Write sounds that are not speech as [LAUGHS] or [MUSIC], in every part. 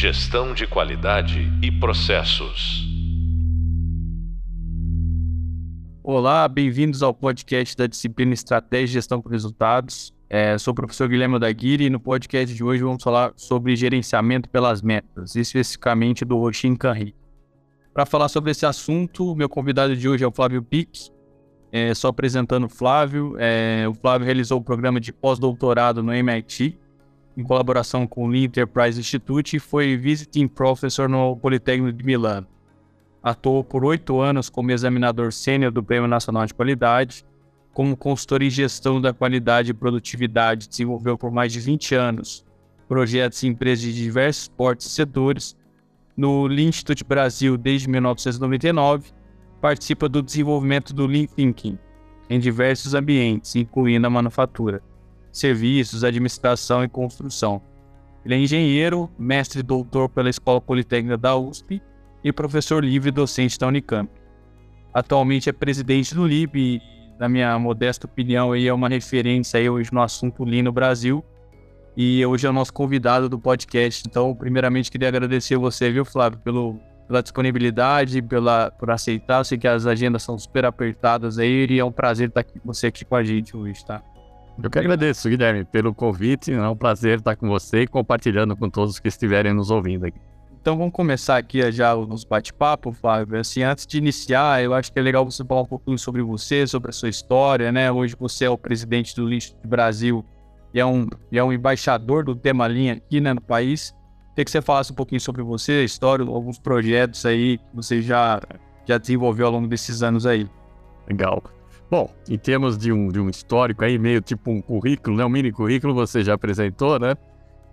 Gestão de qualidade e processos. Olá, bem-vindos ao podcast da disciplina Estratégia e Gestão por Resultados. É, sou o professor Guilherme Daguiri e no podcast de hoje vamos falar sobre gerenciamento pelas metas, especificamente do Roshin Kanri. Para falar sobre esse assunto, meu convidado de hoje é o Flávio Pick. É, só apresentando o Flávio, é, o Flávio realizou o programa de pós-doutorado no MIT, em colaboração com o Lean Enterprise Institute, e foi visiting professor no Politécnico de Milano. Atuou por oito anos como examinador sênior do Prêmio Nacional de Qualidade, como consultor em gestão da qualidade e produtividade, desenvolveu por mais de 20 anos projetos em empresas de diversos portes e setores. No Lean Institute Brasil desde 1999, participa do desenvolvimento do Lean Thinking em diversos ambientes, incluindo a manufatura, serviços, administração e construção. Ele é engenheiro, mestre e doutor pela Escola Politécnica da USP e professor livre docente da Unicamp. Atualmente é presidente do LIB e, na minha modesta opinião, aí é uma referência aí hoje no assunto Lean no Brasil. E hoje é o nosso convidado do podcast. Então, primeiramente, queria agradecer você, viu, Flávio, pelo, pela disponibilidade, pela, por aceitar. Eu sei que as agendas são super apertadas aí e é um prazer estar aqui, você aqui com a gente hoje, tá? Eu que agradeço, Guilherme, pelo convite. É um prazer estar com você e compartilhando com todos que estiverem nos ouvindo aqui. Então vamos começar aqui já o nosso bate-papo, Flávio. Assim, antes de iniciar, eu acho que é legal você falar um pouquinho sobre você, sobre a sua história, né? Hoje você é o presidente do Lixo do Brasil e é um, e é um embaixador do tema linha aqui né, no país. Queria que você falasse um pouquinho sobre você, a história, alguns projetos aí que você já, já desenvolveu ao longo desses anos aí. Legal. Bom, em termos de um, de um histórico aí, meio tipo um currículo, né? Um mini currículo, você já apresentou, né?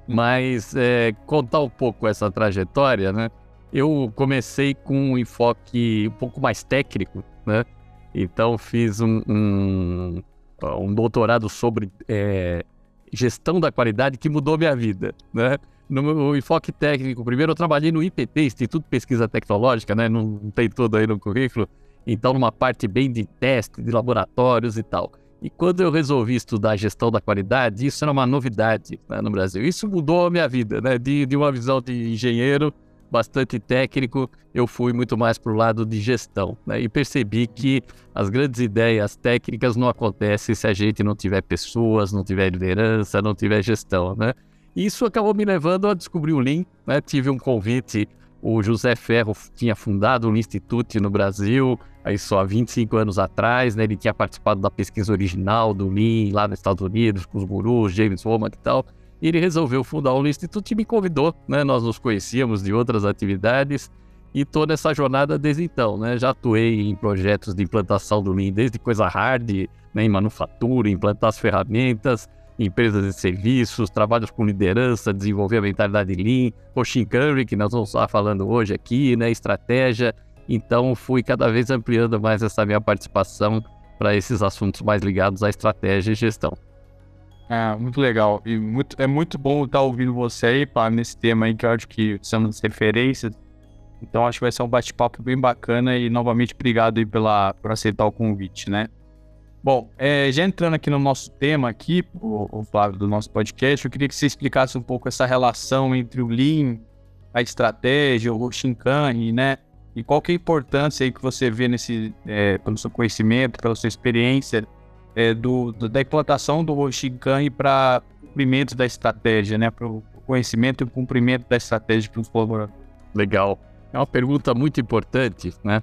Mas é, contar um pouco essa trajetória, né? Eu comecei com um enfoque um pouco mais técnico, né? Então fiz um, um, um doutorado sobre é, gestão da qualidade que mudou minha vida, né? No enfoque técnico, primeiro eu trabalhei no IPT, Instituto de Pesquisa Tecnológica, né? Não, não tem tudo aí no currículo. Então, numa parte bem de teste, de laboratórios e tal. E quando eu resolvi estudar gestão da qualidade, isso era uma novidade né, no Brasil. Isso mudou a minha vida, né? De, de uma visão de engenheiro bastante técnico, eu fui muito mais para o lado de gestão. Né? E percebi que as grandes ideias técnicas não acontecem se a gente não tiver pessoas, não tiver liderança, não tiver gestão. Né? E isso acabou me levando a descobrir o Lean. Né? Tive um convite, o José Ferro tinha fundado o Lean Institute no Brasil, aí só há 25 anos atrás, né? ele tinha participado da pesquisa original do Lean lá nos Estados Unidos, com os gurus, James Womack e tal. E ele resolveu fundar o Lean Institute e me convidou, né? Nós nos conhecíamos de outras atividades e estou nessa jornada desde então, né? Já atuei em projetos de implantação do Lean, desde coisa hard, né? em manufatura, implantar as ferramentas, empresas e serviços, trabalhos com liderança, desenvolver a mentalidade Lean, o Curry, que nós vamos estar falando hoje aqui, né? Estratégia, então, fui cada vez ampliando mais essa minha participação para esses assuntos mais ligados à estratégia e gestão. É, muito legal. E muito, é muito bom estar ouvindo você aí, pá, nesse tema aí, que eu acho que as referências. Então, acho que vai ser um bate-papo bem bacana e, novamente, obrigado aí pela, por aceitar o convite, né? Bom, é, já entrando aqui no nosso tema aqui, o, o Flávio, do nosso podcast, eu queria que você explicasse um pouco essa relação entre o Lean, a estratégia, o Roshinkan, né? E qual que é a importância aí que você vê nesse, é, pelo seu conhecimento, pela sua experiência, é, do, da implantação do Roshinkan para cumprimento da estratégia, né? Para o conhecimento e o cumprimento da estratégia para os colaboradores. Legal. É uma pergunta muito importante, né?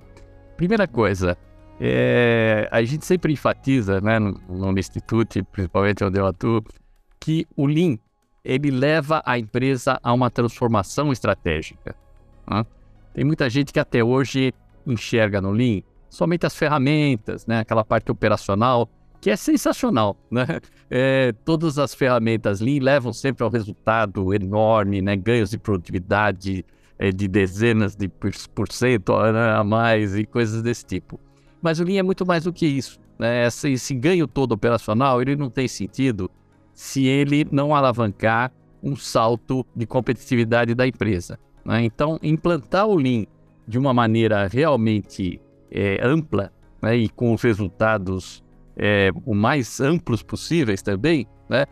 Primeira coisa, é, a gente sempre enfatiza, né, no, no Instituto, principalmente onde eu atuo, que o Lean, ele leva a empresa a uma transformação estratégica. Né? Tem muita gente que até hoje enxerga no Lean somente as ferramentas, né? aquela parte operacional, que é sensacional. Né? É, todas as ferramentas Lean levam sempre ao resultado enorme, né? ganhos de produtividade é, de dezenas de por cento né? a mais e coisas desse tipo. Mas o Lean é muito mais do que isso. Né? Esse, esse ganho todo operacional ele não tem sentido se ele não alavancar um salto de competitividade da empresa. Né? Então, implantar o Lean de uma maneira realmente é, ampla né? e com os resultados é, o mais amplos possíveis também, né?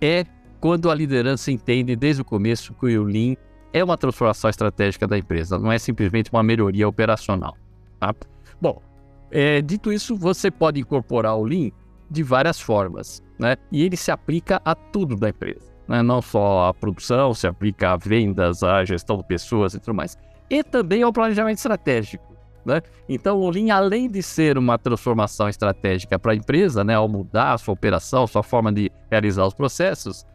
é quando a liderança entende desde o começo que o Lean é uma transformação estratégica da empresa, não é simplesmente uma melhoria operacional. Tá? Bom, é, dito isso, você pode incorporar o Lean de várias formas, né? E ele se aplica a tudo da empresa, né? não só a produção, se aplica a vendas, a gestão de pessoas e tudo mais, e também ao planejamento estratégico. Né? Então, o Lean, além de ser uma transformação estratégica para a empresa, né, ao mudar a sua operação, sua forma de realizar os processos,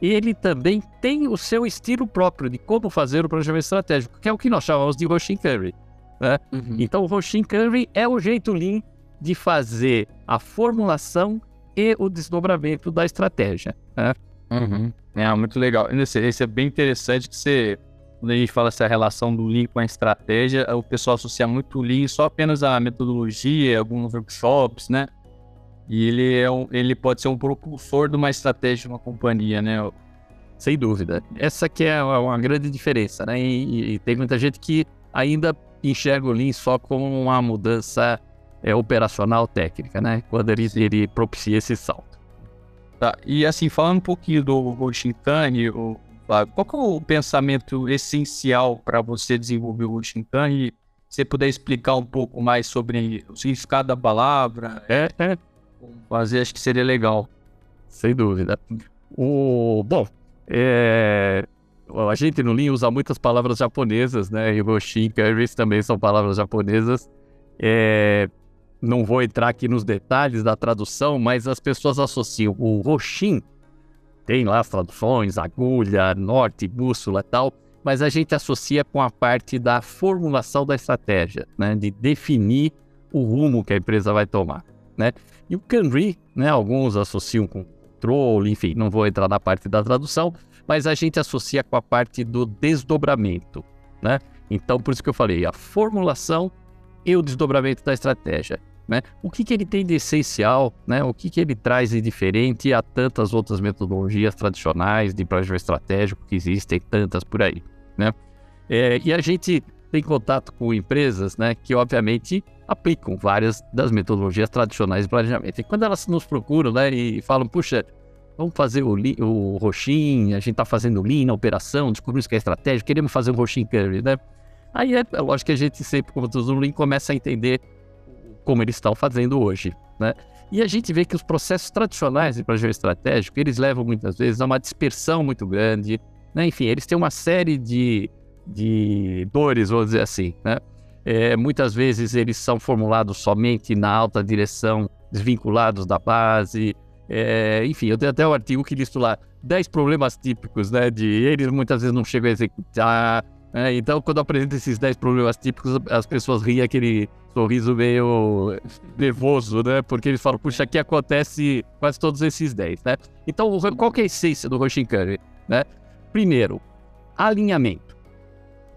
ele também tem o seu estilo próprio de como fazer o planejamento estratégico, que é o que nós chamamos de Roshin Curry. Né? Uhum. Então, o Roshin Curry é o jeito Lean de fazer a formulação e o desdobramento da estratégia. Né? Uhum. É muito legal. Esse, esse é bem interessante que você quando a gente fala essa relação do Lean com a estratégia, o pessoal associa muito o Lean só apenas à metodologia, alguns workshops, né? E ele, é um, ele pode ser um propulsor de uma estratégia de uma companhia, né? Sem dúvida. Essa que é uma grande diferença, né? E, e tem muita gente que ainda enxerga o Lean só como uma mudança é, operacional técnica, né? Quando ele, ele propicia esse salto. Tá. E assim, falando um pouquinho do Goshinkan, o qual é o pensamento essencial para você desenvolver o Shinkan? E se você puder explicar um pouco mais sobre o significado da palavra, é, é. fazer, acho que seria legal. Sem dúvida. O, bom, é, a gente no Lean usa muitas palavras japonesas, né? E Roshin, Curries também são palavras japonesas. É, não vou entrar aqui nos detalhes da tradução, mas as pessoas associam o Roshin tem lá as traduções, agulha, norte, bússola e tal, mas a gente associa com a parte da formulação da estratégia, né, de definir o rumo que a empresa vai tomar, né? E o Canry, né, alguns associam com controle, enfim, não vou entrar na parte da tradução, mas a gente associa com a parte do desdobramento, né? Então, por isso que eu falei, a formulação e o desdobramento da estratégia. Né? O que, que ele tem de essencial, né? o que, que ele traz de diferente a tantas outras metodologias tradicionais de planejamento estratégico que existem, tantas por aí. Né? É, e a gente tem contato com empresas né, que, obviamente, aplicam várias das metodologias tradicionais de planejamento. E quando elas nos procuram né, e falam, puxa, vamos fazer o, o Roxin, a gente está fazendo Lean na operação, descobrimos que é estratégia, queremos fazer um Roxin Curve, né? Aí é, é lógico que a gente sempre, como no Lean, começa a entender como eles estão fazendo hoje, né? E a gente vê que os processos tradicionais de planejamento estratégico, eles levam muitas vezes a uma dispersão muito grande, né? Enfim, eles têm uma série de, de dores, vamos dizer assim, né? É, muitas vezes eles são formulados somente na alta direção, desvinculados da base. É, enfim, eu tenho até um artigo que listo lá 10 problemas típicos, né? De eles muitas vezes não chegam a executar, é, então, quando apresento esses 10 problemas típicos, as pessoas riem aquele sorriso meio nervoso, né? Porque eles falam, puxa, aqui acontece quase todos esses 10, né? Então, qual é a essência do Roshinkan, né? Primeiro, alinhamento.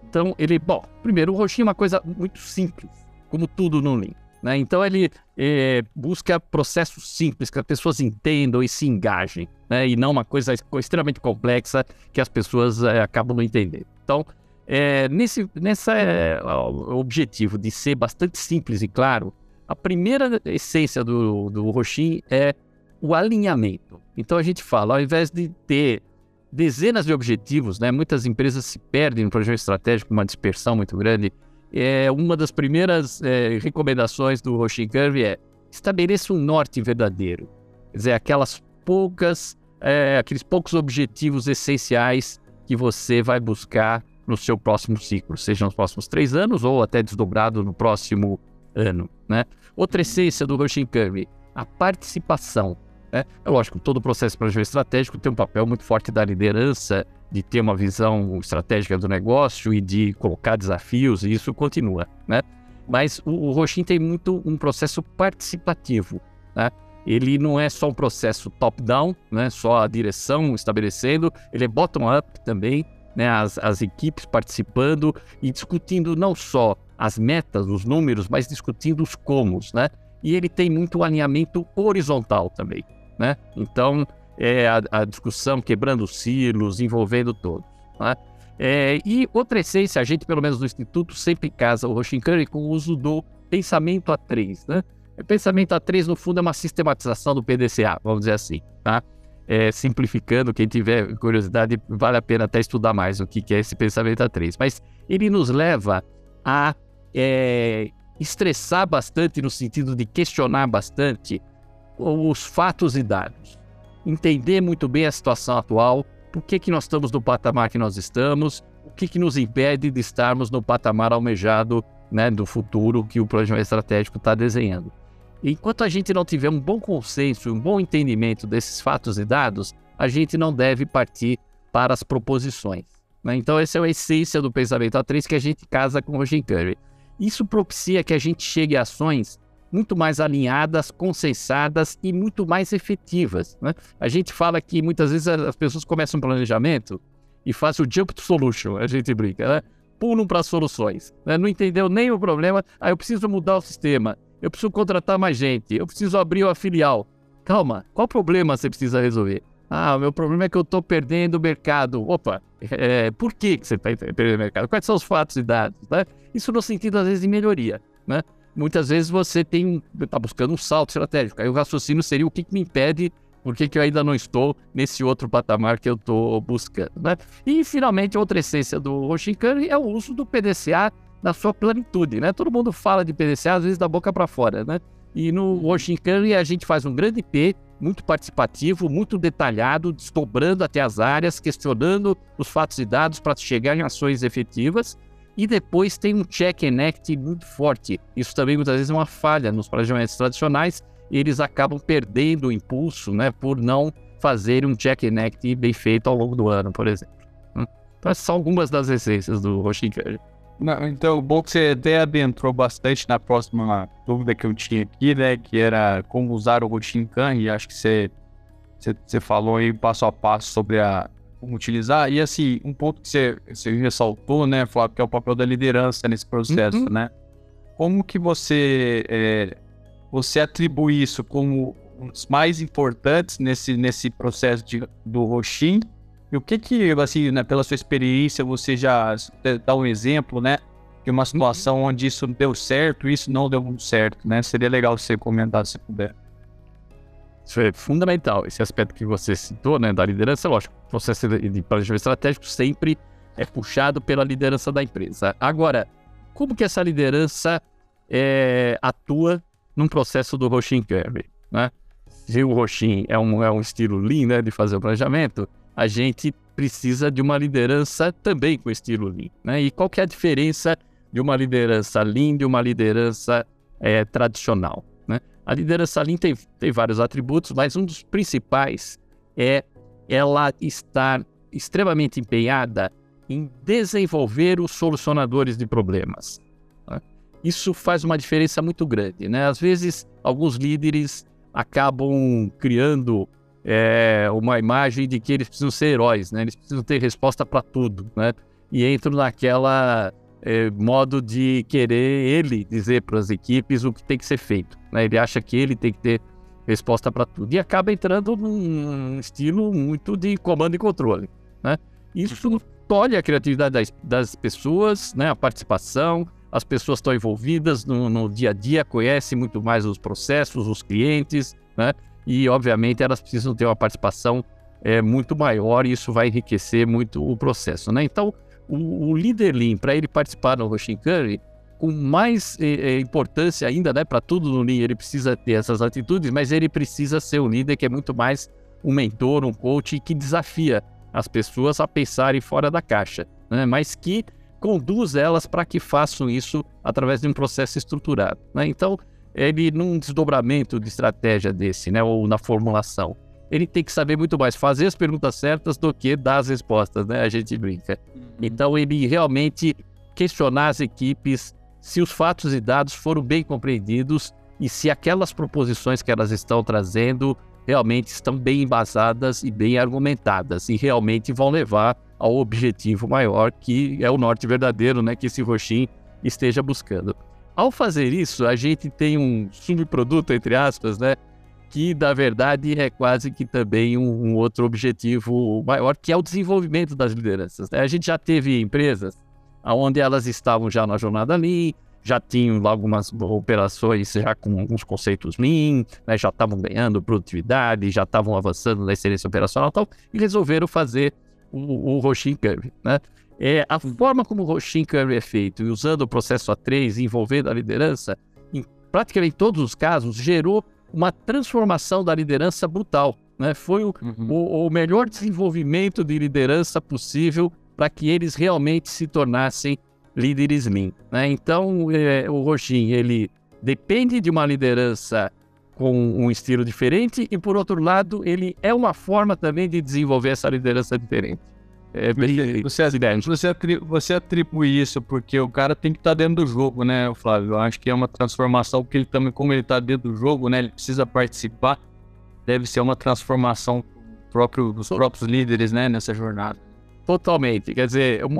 Então, ele, bom, primeiro, o Roshin é uma coisa muito simples, como tudo no Lean. Né? Então, ele é, busca processos simples, que as pessoas entendam e se engajem, né? E não uma coisa extremamente complexa que as pessoas é, acabam não entendendo. Então, é, nesse nessa, é, objetivo de ser bastante simples e claro, a primeira essência do, do Roshin é o alinhamento. Então a gente fala, ao invés de ter dezenas de objetivos, né, muitas empresas se perdem no projeto estratégico, uma dispersão muito grande. É, uma das primeiras é, recomendações do Roshin Curve é estabeleça um norte verdadeiro. Quer dizer, aquelas poucas, é, aqueles poucos objetivos essenciais que você vai buscar no seu próximo ciclo, seja nos próximos três anos ou até desdobrado no próximo ano. Né? Outra essência do Roshin Curve, a participação. Né? É lógico, todo o processo de planejamento estratégico tem um papel muito forte da liderança, de ter uma visão estratégica do negócio e de colocar desafios, e isso continua. Né? Mas o, o tem muito um processo participativo. Né? Ele não é só um processo top-down, né? só a direção estabelecendo, ele é bottom-up também, né, as, as equipes participando e discutindo não só as metas, os números, mas discutindo os comos, né? E ele tem muito alinhamento horizontal também, né? Então, é a, a discussão quebrando silos, envolvendo todos, né? É, e outra essência, a gente, pelo menos no Instituto, sempre casa o Roshinkari com o uso do pensamento A3, né? O pensamento A3, no fundo, é uma sistematização do PDCA, vamos dizer assim, tá? É, simplificando, quem tiver curiosidade, vale a pena até estudar mais o que, é esse pensamento A3. Mas ele nos leva a é, estressar bastante no sentido de questionar bastante os fatos e dados. Entender muito bem a situação atual, por que, que nós estamos no patamar que nós estamos, o que, que nos impede de estarmos no patamar almejado né, do futuro que o planejamento estratégico está desenhando. Enquanto a gente não tiver um bom consenso, um bom entendimento desses fatos e dados, a gente não deve partir para as proposições. Né? Então, essa é a essência do pensamento A3 que a gente casa com o Jim Curry. Isso propicia que a gente chegue a ações muito mais alinhadas, consensadas e muito mais efetivas. Né? A gente fala que muitas vezes as pessoas começam um planejamento e fazem o jump to solution, a gente brinca, né? pulam para soluções. Né? Não entendeu nem o problema, aí ah, eu preciso mudar o sistema, eu preciso contratar mais gente, eu preciso abrir uma filial. Calma, qual problema você precisa resolver? Ah, o meu problema é que eu estou perdendo o mercado. Opa, [LAUGHS] é, por que, você está perdendo o mercado? Quais são os fatos e dados? Né? Isso no sentido, às vezes, de melhoria. Né? Muitas vezes você tem está buscando um salto estratégico. Aí o raciocínio seria o que, que me impede, por que, que eu ainda não estou nesse outro patamar que eu estou buscando. Né? E, finalmente, outra essência do Roshinkan é o uso do PDCA na sua plenitude. Né? Todo mundo fala de PDCA, às vezes, da boca para fora. Né? E no Roshinkan a gente faz um grande P muito participativo, muito detalhado, desdobrando até as áreas, questionando os fatos e dados para chegar em ações efetivas. E depois tem um check and act muito forte. Isso também muitas vezes é uma falha nos planejamentos tradicionais. Eles acabam perdendo o impulso né, por não fazerem um check and act bem feito ao longo do ano, por exemplo. Hum? Então, essas são algumas das essências do Roshinkan. Não, então, bom que você até adentrou bastante na próxima dúvida que eu tinha aqui, né? Que era como usar o Roshinkan, e acho que você, você, você, falou aí passo a passo sobre a, como utilizar. E assim, um ponto que você, você ressaltou, né, Flávio, que é o papel da liderança nesse processo, uhum. né? Como que você, é, você atribui isso como os mais importantes nesse, nesse processo de, do Roshin e o que que, assim, né, pela sua experiência, você já dá um exemplo, né? De uma situação uhum. onde isso deu certo e isso não deu muito certo, né? Seria legal você comentar se puder. Isso é fundamental. Esse aspecto que você citou, né, da liderança, lógico, o processo de planejamento estratégico sempre é puxado pela liderança da empresa. Agora, como que essa liderança é, atua num processo do Roshin Curve, né? Se o Roshin é um, é um estilo lean, né, de fazer o planejamento, a gente precisa de uma liderança também com estilo Lean. Né? E qual que é a diferença de uma liderança Lean de uma liderança é, tradicional? Né? A liderança Lean tem, tem vários atributos, mas um dos principais é ela estar extremamente empenhada em desenvolver os solucionadores de problemas. Né? Isso faz uma diferença muito grande. Né? Às vezes, alguns líderes acabam criando é, uma imagem de que eles precisam ser heróis, né? Eles precisam ter resposta para tudo, né? E entram naquela é, modo de querer ele dizer para as equipes o que tem que ser feito. Né? Ele acha que ele tem que ter resposta para tudo e acaba entrando num estilo muito de comando e controle, né? Isso tolhe a criatividade das, das pessoas, né? A participação, as pessoas estão envolvidas no, no dia a dia, conhecem muito mais os processos, os clientes, né? E, obviamente, elas precisam ter uma participação é, muito maior e isso vai enriquecer muito o processo. Né? Então, o, o líder Lean, para ele participar no Roshin Curry, com mais é, importância ainda, né, para tudo no Lean, ele precisa ter essas atitudes, mas ele precisa ser um líder que é muito mais um mentor, um coach que desafia as pessoas a pensarem fora da caixa, né, mas que conduz elas para que façam isso através de um processo estruturado. Né? Então, ele num desdobramento de estratégia desse, né, ou na formulação, ele tem que saber muito mais fazer as perguntas certas do que dar as respostas, né? A gente brinca. Uhum. Então ele realmente questionar as equipes se os fatos e dados foram bem compreendidos e se aquelas proposições que elas estão trazendo realmente estão bem embasadas e bem argumentadas e realmente vão levar ao objetivo maior que é o norte verdadeiro, né, que esse Roxin esteja buscando. Ao fazer isso, a gente tem um subproduto, entre aspas, né? Que na verdade é quase que também um, um outro objetivo maior, que é o desenvolvimento das lideranças. Né? A gente já teve empresas onde elas estavam já na jornada ali, já tinham algumas operações já com alguns conceitos Lean, né, já estavam ganhando produtividade, já estavam avançando na excelência operacional e tal, e resolveram fazer o, o Roshin Curve. Né? É, a forma como o Roshin Curve é feito, e usando o processo A3, envolvendo a liderança, em praticamente todos os casos, gerou uma transformação da liderança brutal. Né? Foi o, uhum. o, o melhor desenvolvimento de liderança possível para que eles realmente se tornassem líderes Lean. Né? Então, é, o Roshin, ele depende de uma liderança com um estilo diferente e, por outro lado, ele é uma forma também de desenvolver essa liderança diferente. É bem você, você, atribui, você atribui isso porque o cara tem que estar tá dentro do jogo, né, Flávio? Eu acho que é uma transformação, porque ele também, como ele está dentro do jogo, né, ele precisa participar. Deve ser uma transformação próprio, dos próprios líderes, né, nessa jornada. Totalmente. Quer dizer, um,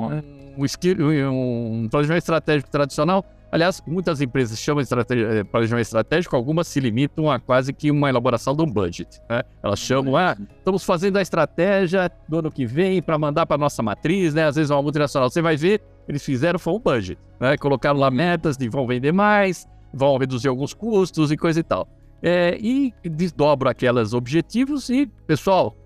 um, skill, um planejamento estratégico tradicional. Aliás, muitas empresas chamam de eh, planejamento estratégico, algumas se limitam a quase que uma elaboração de um budget. Né? Elas chamam, ah, estamos fazendo a estratégia do ano que vem para mandar para nossa matriz, né? Às vezes é uma multinacional. Você vai ver, eles fizeram foi um budget, né? Colocaram lá metas de vão vender mais, vão reduzir alguns custos e coisa e tal. É, e desdobram aqueles objetivos e, pessoal,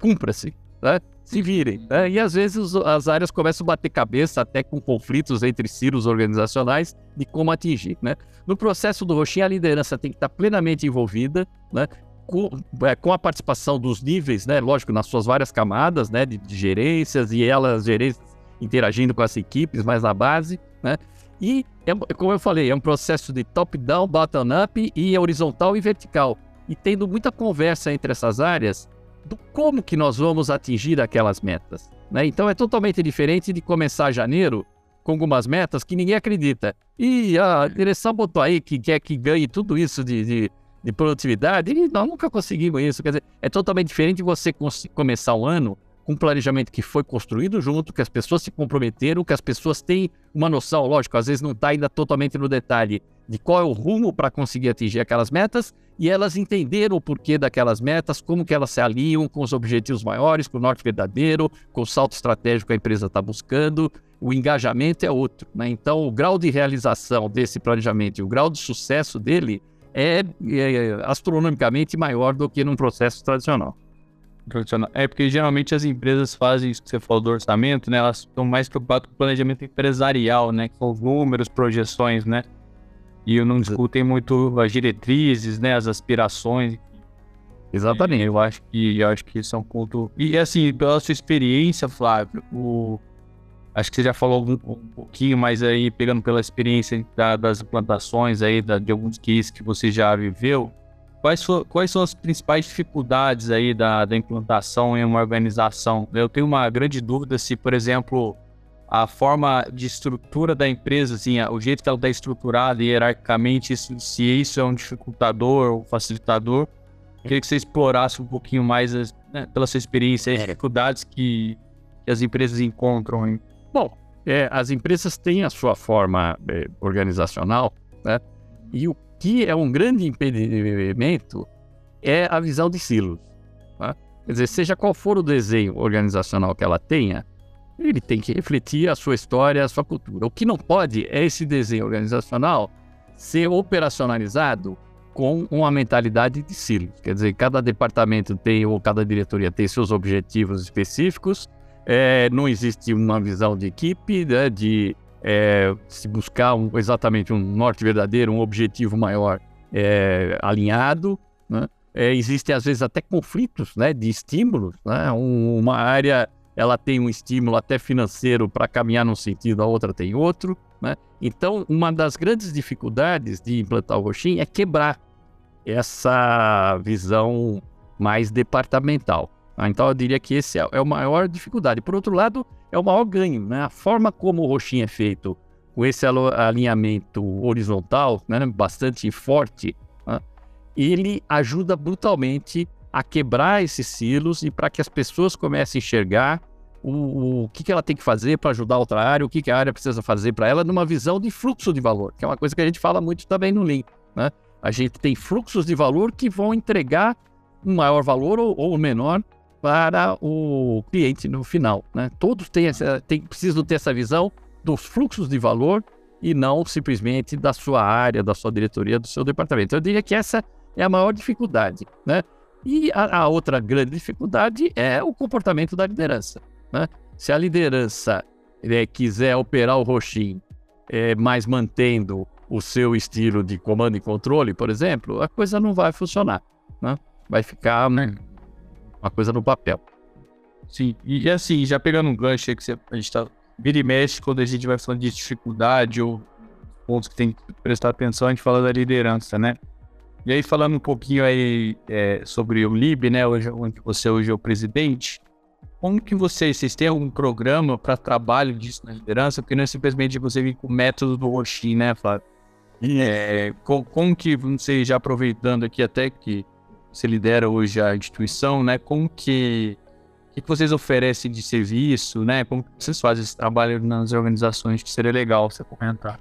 cumpra-se. Né? Se virem. Né? E às vezes as áreas começam a bater cabeça até com conflitos entre silos organizacionais de como atingir. Né? No processo do Roxinha, a liderança tem que estar plenamente envolvida, né? com, é, com, a participação dos níveis, né? lógico, nas suas várias camadas né? de, de gerências e elas, gerências, interagindo com as equipes mais na base. Né? E, é, como eu falei, é um processo de top-down, bottom-up e horizontal e vertical. E tendo muita conversa entre essas áreas, do como que nós vamos atingir aquelas metas. Né? Então é totalmente diferente de começar janeiro com algumas metas que ninguém acredita. E a direção botou aí que quer que ganhe tudo isso de, de, de produtividade, e nós nunca conseguimos isso. Quer dizer, é totalmente diferente você começar um ano com um planejamento que foi construído junto, que as pessoas se comprometeram, que as pessoas têm uma noção, lógico, às vezes não está ainda totalmente no detalhe de qual é o rumo para conseguir atingir aquelas metas, e elas entenderam o porquê daquelas metas, como que elas se aliam com os objetivos maiores, com o norte verdadeiro, com o salto estratégico que a empresa está buscando, o engajamento é outro. Né? Então, o grau de realização desse planejamento e o grau de sucesso dele é, é astronomicamente maior do que num processo tradicional tradicional. É porque geralmente as empresas fazem isso que você falou do orçamento, né? Elas estão mais preocupadas com o planejamento empresarial, né? Com os números, projeções, né? E não discutem muito as diretrizes, né? As aspirações. Exatamente. eu acho que eu acho que isso é um ponto. E assim, pela sua experiência, Flávio, o... acho que você já falou um, um pouquinho, mas aí pegando pela experiência da, das implantações aí, da, de alguns cases que você já viveu, Quais, for, quais são as principais dificuldades aí da, da implantação em uma organização? Eu tenho uma grande dúvida se, por exemplo, a forma de estrutura da empresa, assim, o jeito que ela está estruturada hierarquicamente, isso, se isso é um dificultador ou facilitador. Queria que você explorasse um pouquinho mais, né, pela sua experiência, as dificuldades que, que as empresas encontram. Hein? Bom, é, as empresas têm a sua forma é, organizacional, né? E o que é um grande impedimento é a visão de silos. Tá? Quer dizer, seja qual for o desenho organizacional que ela tenha, ele tem que refletir a sua história, a sua cultura. O que não pode é esse desenho organizacional ser operacionalizado com uma mentalidade de silos. Quer dizer, cada departamento tem, ou cada diretoria tem seus objetivos específicos, é, não existe uma visão de equipe, né, de é, se buscar um, exatamente um norte verdadeiro, um objetivo maior é, alinhado. Né? É, existem às vezes até conflitos né, de estímulos. Né? Um, uma área ela tem um estímulo até financeiro para caminhar num sentido, a outra tem outro. Né? Então, uma das grandes dificuldades de implantar o Roxin é quebrar essa visão mais departamental. Ah, então eu diria que esse é, é a maior dificuldade. Por outro lado, é o maior ganho. Né? A forma como o roxinho é feito, com esse alinhamento horizontal, né, bastante forte, né, ele ajuda brutalmente a quebrar esses silos e para que as pessoas comecem a enxergar o, o que, que ela tem que fazer para ajudar outra área, o que, que a área precisa fazer para ela, numa visão de fluxo de valor, que é uma coisa que a gente fala muito também no Lean. Né? A gente tem fluxos de valor que vão entregar um maior valor ou, ou menor para o cliente no final. Né? Todos têm essa, têm, precisam ter essa visão dos fluxos de valor e não simplesmente da sua área, da sua diretoria, do seu departamento. Eu diria que essa é a maior dificuldade, né? E a, a outra grande dificuldade é o comportamento da liderança, né? Se a liderança é, quiser operar o roxinho, é, mas mantendo o seu estilo de comando e controle, por exemplo, a coisa não vai funcionar, né? Vai ficar né, uma coisa no papel. Sim, e assim, já pegando um gancho aí que você, a gente tá vira e mexe quando a gente vai falando de dificuldade ou pontos que tem que prestar atenção, a gente fala da liderança, né? E aí, falando um pouquinho aí é, sobre o LIB, né, hoje, onde você hoje é o presidente, como que vocês, vocês têm algum programa para trabalho disso na liderança? Porque não é simplesmente você vir com o método do Roxin, né, Flávio? É, como, como que você já aproveitando aqui até que você lidera hoje a instituição, né? Como que o que vocês oferecem de serviço, né? Como vocês fazem esse trabalho nas organizações que seria legal você comentar.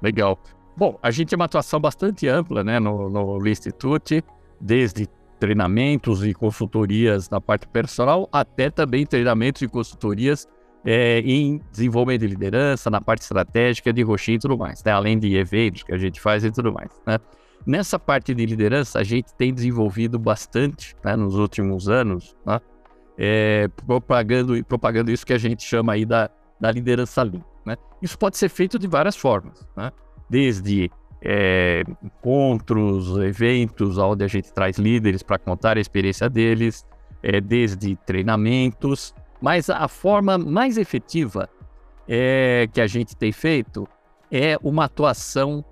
Legal. Bom, a gente tem uma atuação bastante ampla, né, no, no Institute, desde treinamentos e consultorias na parte personal, até também treinamentos e consultorias é, em desenvolvimento de liderança, na parte estratégica de roxinha e tudo mais, né? além de eventos que a gente faz e tudo mais. Né? Nessa parte de liderança, a gente tem desenvolvido bastante né, nos últimos anos, né? é, propagando, propagando isso que a gente chama aí da, da liderança Lean. Né? Isso pode ser feito de várias formas, né? Desde é, encontros, eventos onde a gente traz líderes para contar a experiência deles, é, desde treinamentos, mas a forma mais efetiva é, que a gente tem feito é uma atuação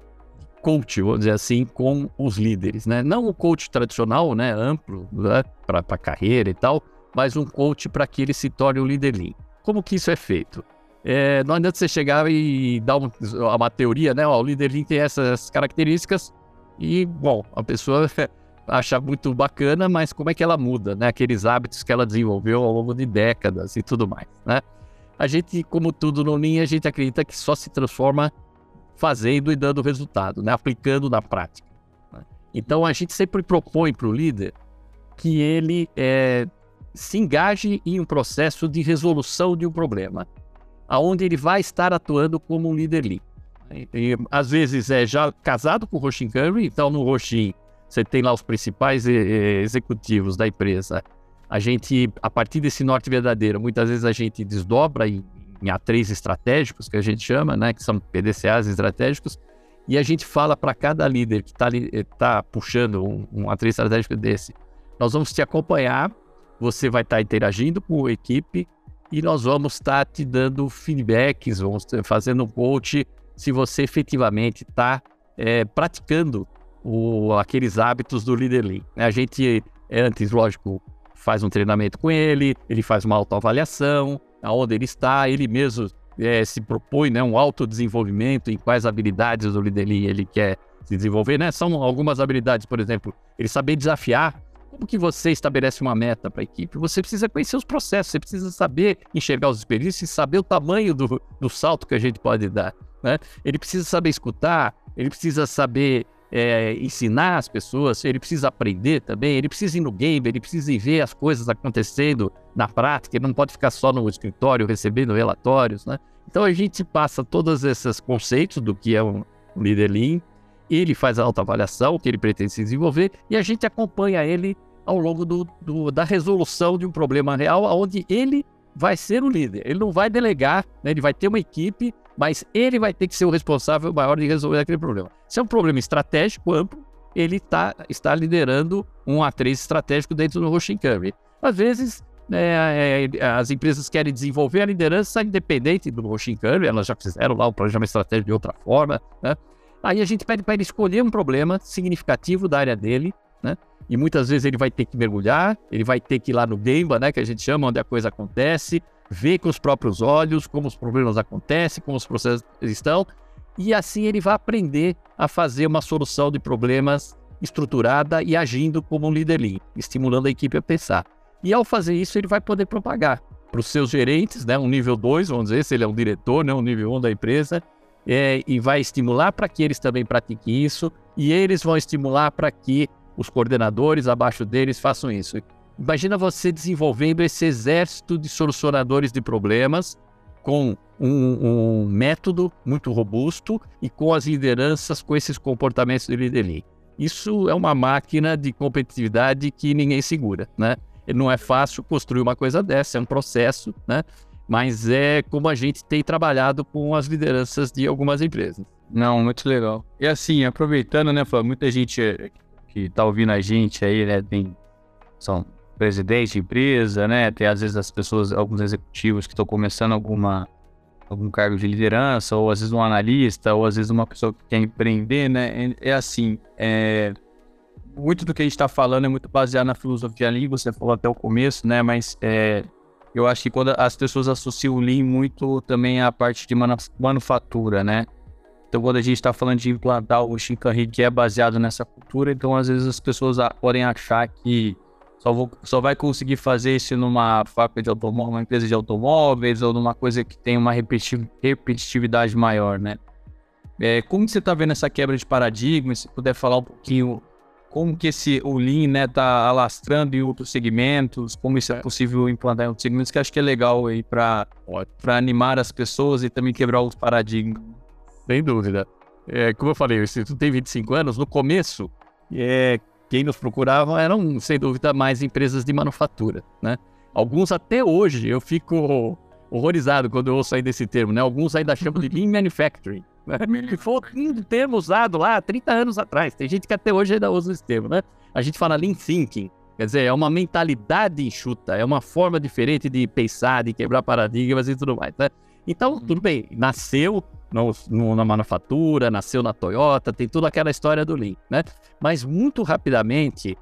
coach, vamos dizer assim, com os líderes, né? Não o coach tradicional, né, amplo, né, para carreira e tal, mas um coach para que ele se torne um líder lean. Como que isso é feito? É, não adianta você chegar e dar uma, uma teoria, né? Ó, o líder tem essas características e, bom, a pessoa [LAUGHS] acha muito bacana, mas como é que ela muda, né? Aqueles hábitos que ela desenvolveu ao longo de décadas e tudo mais, né? A gente, como tudo no Lean, a gente acredita que só se transforma fazendo e dando resultado, né? Aplicando na prática. Né? Então, a gente sempre propõe para o líder que ele é, se engaje em um processo de resolução de um problema, aonde ele vai estar atuando como um líder Lean. E, às vezes é já casado com o Roshin Curry, então no Roshin você tem lá os principais executivos da empresa. A gente, a partir desse norte verdadeiro, muitas vezes a gente desdobra em, em A3 estratégicos, que a gente chama, né, que são PDCAs estratégicos, e a gente fala para cada líder que está tá puxando um, um A3 estratégico desse, nós vamos te acompanhar, você vai estar tá interagindo com a equipe e nós vamos estar tá te dando feedbacks, vamos fazendo um coach se você efetivamente está é, praticando o, aqueles hábitos do líder Lean. A gente, antes, lógico, faz um treinamento com ele, ele faz uma autoavaliação, aonde ele está, ele mesmo é, se propõe né, um autodesenvolvimento em quais habilidades do Lean ele quer se desenvolver, né? São algumas habilidades, por exemplo, ele saber desafiar. Como que você estabelece uma meta para a equipe? Você precisa conhecer os processos, você precisa saber enxergar os experiências e saber o tamanho do, do salto que a gente pode dar. Né? Ele precisa saber escutar, ele precisa saber é, ensinar as pessoas, ele precisa aprender também, ele precisa ir no game, ele precisa ir ver as coisas acontecendo na prática, ele não pode ficar só no escritório recebendo relatórios, né? Então a gente passa todos esses conceitos do que é um líder lean, ele faz a autoavaliação que ele pretende se desenvolver e a gente acompanha ele ao longo do, do, da resolução de um problema real, onde ele vai ser o líder. Ele não vai delegar, né? ele vai ter uma equipe mas ele vai ter que ser o responsável maior de resolver aquele problema. Se é um problema estratégico amplo, ele tá, está liderando um A3 estratégico dentro do Roshin Curry. Às vezes, é, é, as empresas querem desenvolver a liderança independente do Roshin Curry, elas já fizeram lá o planejamento estratégico de outra forma, né? Aí a gente pede para ele escolher um problema significativo da área dele, né? E muitas vezes ele vai ter que mergulhar, ele vai ter que ir lá no Gemba, né? Que a gente chama, onde a coisa acontece, ver com os próprios olhos como os problemas acontecem, como os processos estão, e assim ele vai aprender a fazer uma solução de problemas estruturada e agindo como um líder lean, estimulando a equipe a pensar. E ao fazer isso, ele vai poder propagar para os seus gerentes, né, um nível 2, vamos dizer, se ele é um diretor, né, um nível 1 um da empresa, é, e vai estimular para que eles também pratiquem isso, e eles vão estimular para que os coordenadores abaixo deles façam isso. Imagina você desenvolvendo esse exército de solucionadores de problemas com um, um, método muito robusto e com as lideranças com esses comportamentos de líder Isso é uma máquina de competitividade que ninguém segura, né? Não é fácil construir uma coisa dessa, é um processo, né? Mas é como a gente tem trabalhado com as lideranças de algumas empresas. Não, muito legal. E assim, aproveitando, né, Flávio, muita gente que tá ouvindo a gente aí, né, tem, são presidente de empresa, né, tem às vezes as pessoas, alguns executivos que estão começando alguma algum cargo de liderança, ou às vezes um analista, ou às vezes uma pessoa que quer empreender, né? É, é assim, é, muito do que a gente está falando é muito baseado na filosofia ali, você falou até o começo, né? Mas é, eu acho que quando as pessoas associam o Lean muito também à parte de manufatura, né? Então, quando a gente está falando de implantar o Shinkanri, que é baseado nessa cultura, então às vezes as pessoas podem achar que só, vou, só vai conseguir fazer isso numa fábrica de automóveis, uma empresa de automóveis ou numa coisa que tem uma repetitividade maior, né? É, como você está vendo essa quebra de paradigma? Se puder falar um pouquinho como que esse o Lean né, tá alastrando em outros segmentos, como isso é, possível implantar em outros segmentos, que acho que é legal aí para animar as pessoas e também quebrar os paradigmas. Sem dúvida. É, como eu falei, o Instituto tem 25 anos, no começo, é, quem nos procurava eram, sem dúvida, mais empresas de manufatura, né? Alguns até hoje eu fico horrorizado quando eu ouço aí desse termo, né? Alguns ainda chamam de [LAUGHS] Lean Manufacturing. Que foi um termo usado lá há 30 anos atrás. Tem gente que até hoje ainda usa esse termo, né? A gente fala Lean Thinking. Quer dizer, é uma mentalidade enxuta, é uma forma diferente de pensar, de quebrar paradigmas e tudo mais, né? Então, tudo bem, nasceu no, no, na manufatura, nasceu na Toyota, tem toda aquela história do Lean, né? Mas muito rapidamente,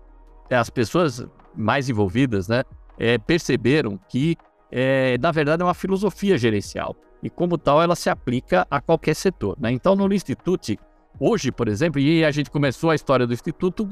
as pessoas mais envolvidas, né, é, perceberam que, é, na verdade, é uma filosofia gerencial. E, como tal, ela se aplica a qualquer setor. Né? Então, no Instituto, hoje, por exemplo, e a gente começou a história do Instituto,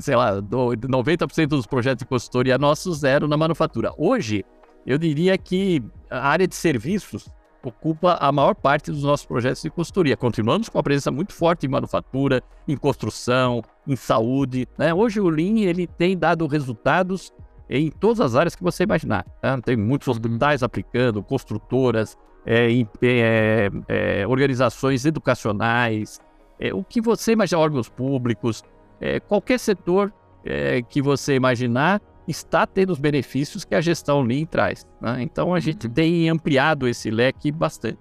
sei lá, 90% dos projetos de consultoria nossos eram na manufatura. Hoje, eu diria que a área de serviços ocupa a maior parte dos nossos projetos de consultoria. Continuamos com a presença muito forte em manufatura, em construção, em saúde. Né? Hoje o Lean ele tem dado resultados em todas as áreas que você imaginar. Né? Tem muitos hospitais aplicando, construtoras, é, é, é, organizações educacionais, é, o que você imaginar, órgãos públicos, é, qualquer setor é, que você imaginar está tendo os benefícios que a gestão Lean traz. Né? Então a gente uhum. tem ampliado esse leque bastante.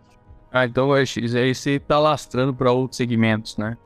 Ah, então aí você está lastrando para outros segmentos, né?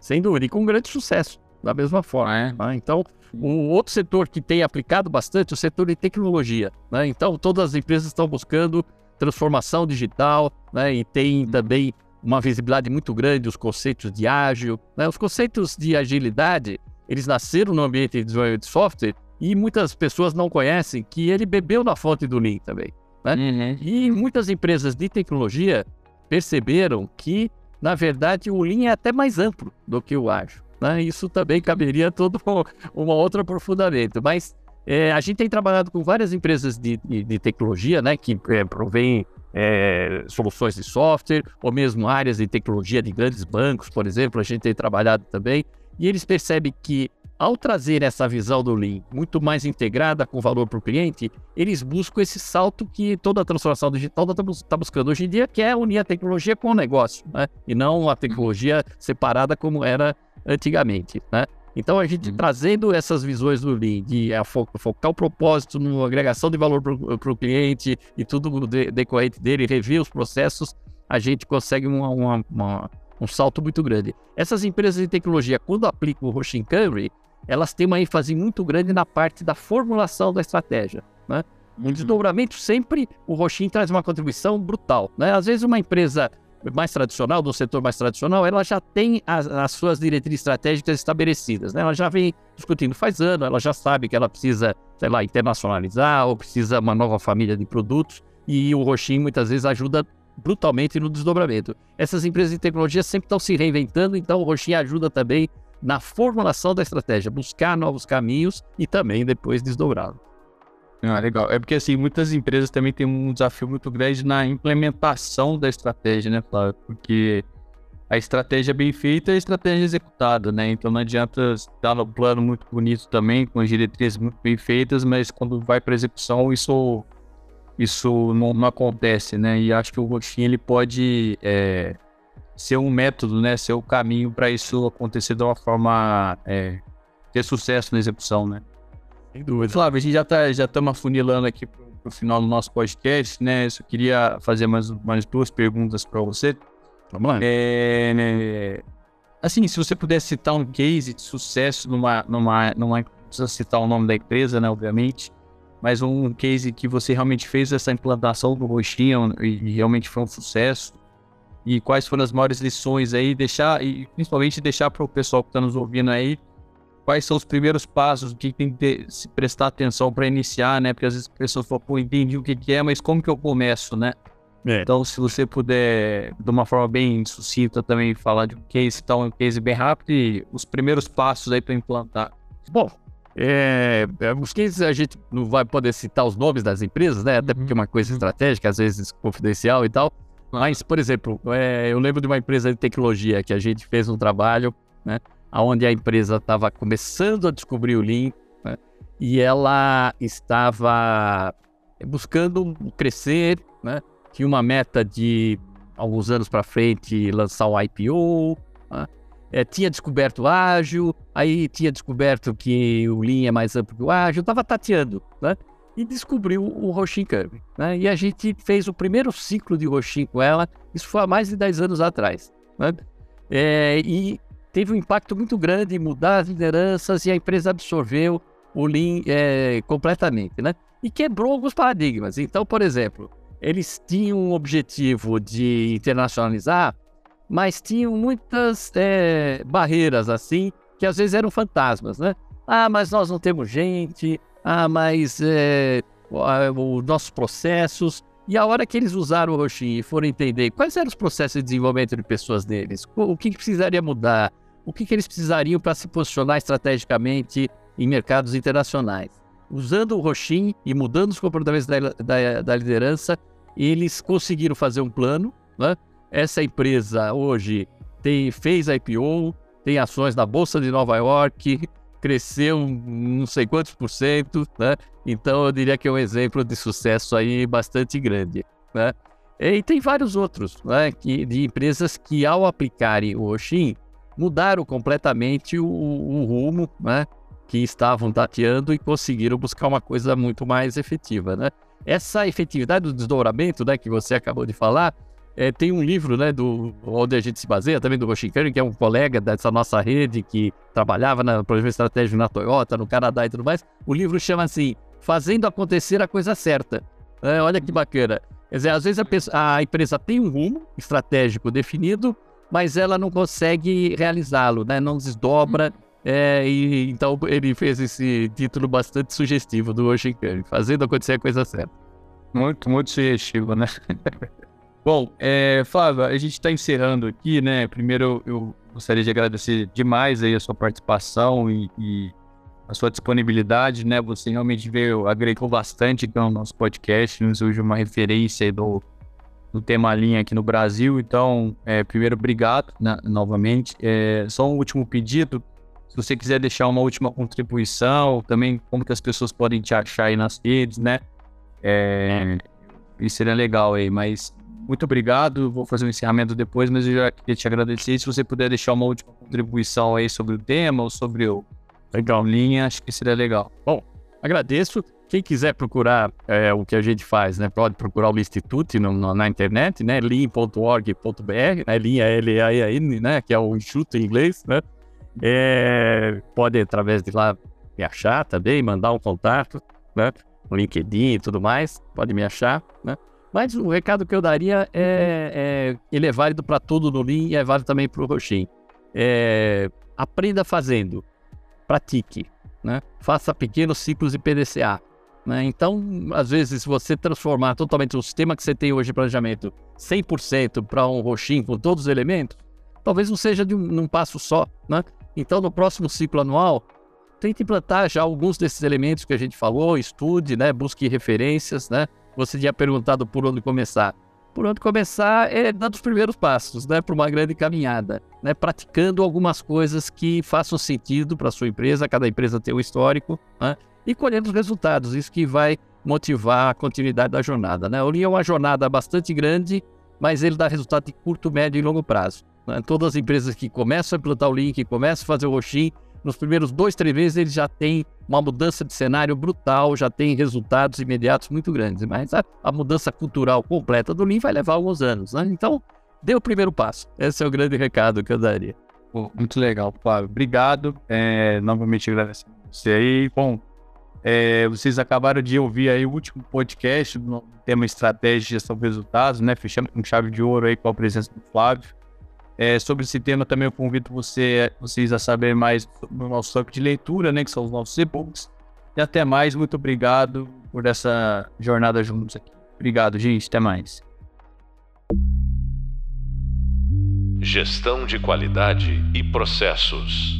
Sem dúvida, e com grande sucesso, da mesma forma. É. Né? Então, um outro setor que tem aplicado bastante é o setor de tecnologia. Né? Então, todas as empresas estão buscando transformação digital né? e tem uhum. também uma visibilidade muito grande os conceitos de ágil. Né? Os conceitos de agilidade, eles nasceram no ambiente de desenvolvimento de software e muitas pessoas não conhecem que ele bebeu na fonte do Lean também. Né? Uhum. E muitas empresas de tecnologia perceberam que, na verdade, o Lean é até mais amplo do que o ágil. Né? Isso também caberia todo [LAUGHS] um, outro aprofundamento. Mas é, a gente tem trabalhado com várias empresas de, de, de tecnologia né, que é, provém é, soluções de software, ou mesmo áreas de tecnologia de grandes bancos, por exemplo, a gente tem trabalhado também, e eles percebem que ao trazer essa visão do Lean muito mais integrada com valor para o cliente, eles buscam esse salto que toda a transformação digital está tá buscando hoje em dia, que é unir a tecnologia com o negócio, né? e não a tecnologia separada como era antigamente. Né? Então, a gente uhum. trazendo essas visões do Lean, de fo focar o propósito na agregação de valor para o cliente e tudo de decorrente dele, rever os processos, a gente consegue uma, uma, uma, um salto muito grande. Essas empresas de tecnologia, quando aplicam o Roshin Camry, elas têm uma ênfase muito grande na parte da formulação da estratégia. Né? No uhum. desdobramento, sempre o Roxin traz uma contribuição brutal. Né? Às vezes, uma empresa mais tradicional, do setor mais tradicional, ela já tem as, as suas diretrizes estratégicas estabelecidas. Né? Ela já vem discutindo faz ano, ela já sabe que ela precisa, sei lá, internacionalizar ou precisa uma nova família de produtos. E o Roxin muitas vezes ajuda brutalmente no desdobramento. Essas empresas de tecnologia sempre estão se reinventando, então o Roxin ajuda também na formulação da estratégia, buscar novos caminhos e também depois desdobrá-los. Ah, legal. É porque assim, muitas empresas também têm um desafio muito grande na implementação da estratégia, né, Flávio? Porque a estratégia bem feita é a estratégia executada, né? Então não adianta estar no plano muito bonito também, com as diretrizes muito bem feitas, mas quando vai para execução, isso isso não, não, acontece, né? E acho que o roxinho ele pode é, ser um método, né? Ser o caminho para isso acontecer de uma forma é, ter sucesso na execução, né? Sem dúvida. Flávio, a gente já tá já estamos afunilando aqui para o final do nosso podcast, né? Eu só queria fazer mais, mais duas perguntas para você. Vamos lá. É, né, assim, se você pudesse citar um case de sucesso numa, numa, numa, não precisa citar o nome da empresa, né? Obviamente, mas um case que você realmente fez essa implantação do roxinho e realmente foi um sucesso. E quais foram as maiores lições aí, deixar, e principalmente deixar para o pessoal que está nos ouvindo aí, quais são os primeiros passos, o que tem que ter, se prestar atenção para iniciar, né? Porque às vezes a pessoa fala, pô, entendi o que, que é, mas como que eu começo, né? É. Então, se você puder, de uma forma bem sucinta, também falar de um case, então, um case bem rápido e os primeiros passos aí para implantar. Bom, é, é, os cases a gente não vai poder citar os nomes das empresas, né? Até porque é uma coisa uhum. estratégica, às vezes confidencial e tal. Mas, por exemplo, é, eu lembro de uma empresa de tecnologia que a gente fez um trabalho, né? Onde a empresa estava começando a descobrir o Lean, né, e ela estava buscando crescer, né? Tinha uma meta de alguns anos para frente lançar o IPO, né, é, tinha descoberto ágil, aí tinha descoberto que o Lean é mais amplo que o ágil, estava tateando, né? E descobriu o Roshin Curve, né? E a gente fez o primeiro ciclo de Roshin com ela, isso foi há mais de 10 anos atrás, né? É, e teve um impacto muito grande em mudar as lideranças e a empresa absorveu o Lean é, completamente, né? E quebrou alguns paradigmas. Então, por exemplo, eles tinham um objetivo de internacionalizar mas tinham muitas é, barreiras assim, que às vezes eram fantasmas, né? Ah, mas nós não temos gente, ah, mas é, os nossos processos. E a hora que eles usaram o Roxinho e foram entender quais eram os processos de desenvolvimento de pessoas deles, o que, que precisaria mudar, o que, que eles precisariam para se posicionar estrategicamente em mercados internacionais. Usando o Roxinho e mudando os comportamentos da, da, da liderança, eles conseguiram fazer um plano, né? Essa empresa hoje tem, fez IPO, tem ações na Bolsa de Nova York, cresceu não sei quantos por cento, né? Então eu diria que é um exemplo de sucesso aí bastante grande, né? E tem vários outros, né? Que, de empresas que ao aplicarem o Oshin mudaram completamente o, o rumo, né? Que estavam tateando e conseguiram buscar uma coisa muito mais efetiva, né? Essa efetividade do desdobramento, né? Que você acabou de falar, é, tem um livro, né, do, onde a gente se baseia, também do Roshinkari, que é um colega dessa nossa rede que trabalhava na projeto estratégico na Toyota, no Canadá e tudo mais. O livro chama assim, Fazendo Acontecer a Coisa Certa. É, olha que bacana. Quer dizer, às vezes a, pessoa, a empresa tem um rumo estratégico definido, mas ela não consegue realizá-lo, né? não desdobra. É, e, então ele fez esse título bastante sugestivo do Oshinkari, Fazendo Acontecer a Coisa Certa. Muito, muito sugestivo, né? [LAUGHS] Bom, é, Flávio, a gente está encerrando aqui, né? Primeiro, eu gostaria de agradecer demais aí a sua participação e, e a sua disponibilidade, né? Você realmente veio, agregou bastante aqui no nosso podcast, nos hoje uma referência do, do tema linha aqui no Brasil. Então, é, primeiro, obrigado né, novamente. É, só um último pedido, se você quiser deixar uma última contribuição, também como que as pessoas podem te achar aí nas redes, né? É, isso seria legal aí, mas muito obrigado. Vou fazer um encerramento depois, mas eu já queria te agradecer. Se você puder deixar uma última contribuição aí sobre o tema ou sobre o legal. linha, acho que seria legal. Bom, agradeço. Quem quiser procurar é, o que a gente faz, né, pode procurar o Instituto no, no, na internet, né, lean.org.br, né, é L-A-N, né, que é o Instituto em inglês, né, é, pode através de lá me achar também, mandar um contato, né, LinkedIn e tudo mais, pode me achar, né. Mas o recado que eu daria é, é ele é válido para tudo no Lean e é válido também para o Roxin. É, aprenda fazendo, pratique, né? faça pequenos ciclos de PDCA. Né? Então, às vezes, se você transformar totalmente o sistema que você tem hoje de planejamento 100% para um Roxin com todos os elementos, talvez não seja de um, num passo só. Né? Então, no próximo ciclo anual, tente implantar já alguns desses elementos que a gente falou, estude, né? busque referências, né? Você tinha perguntado por onde começar. Por onde começar é dando os primeiros passos, né, para uma grande caminhada, né, praticando algumas coisas que façam sentido para sua empresa. Cada empresa tem um histórico, né, e colhendo os resultados. Isso que vai motivar a continuidade da jornada. Né? O Lean é uma jornada bastante grande, mas ele dá resultado de curto, médio e longo prazo. Né? Todas as empresas que começam a implantar o Lean, que começam a fazer o Roxin, nos primeiros dois, três meses eles já têm uma mudança de cenário brutal, já tem resultados imediatos muito grandes. Mas a, a mudança cultural completa do Lean vai levar alguns anos. Né? Então, dê o primeiro passo. Esse é o grande recado que eu daria. Pô, muito legal, Flávio. Obrigado. É, novamente agradecendo você aí. Bom, é, vocês acabaram de ouvir aí o último podcast no tema estratégia de gestão de resultados, né? Fechando com chave de ouro aí com a presença do Flávio. É, sobre esse tema também eu convido você, vocês a saber mais no nosso toque de leitura, né? Que são os nossos e-books. E até mais, muito obrigado por essa jornada juntos aqui. Obrigado, gente. Até mais. Gestão de qualidade e processos.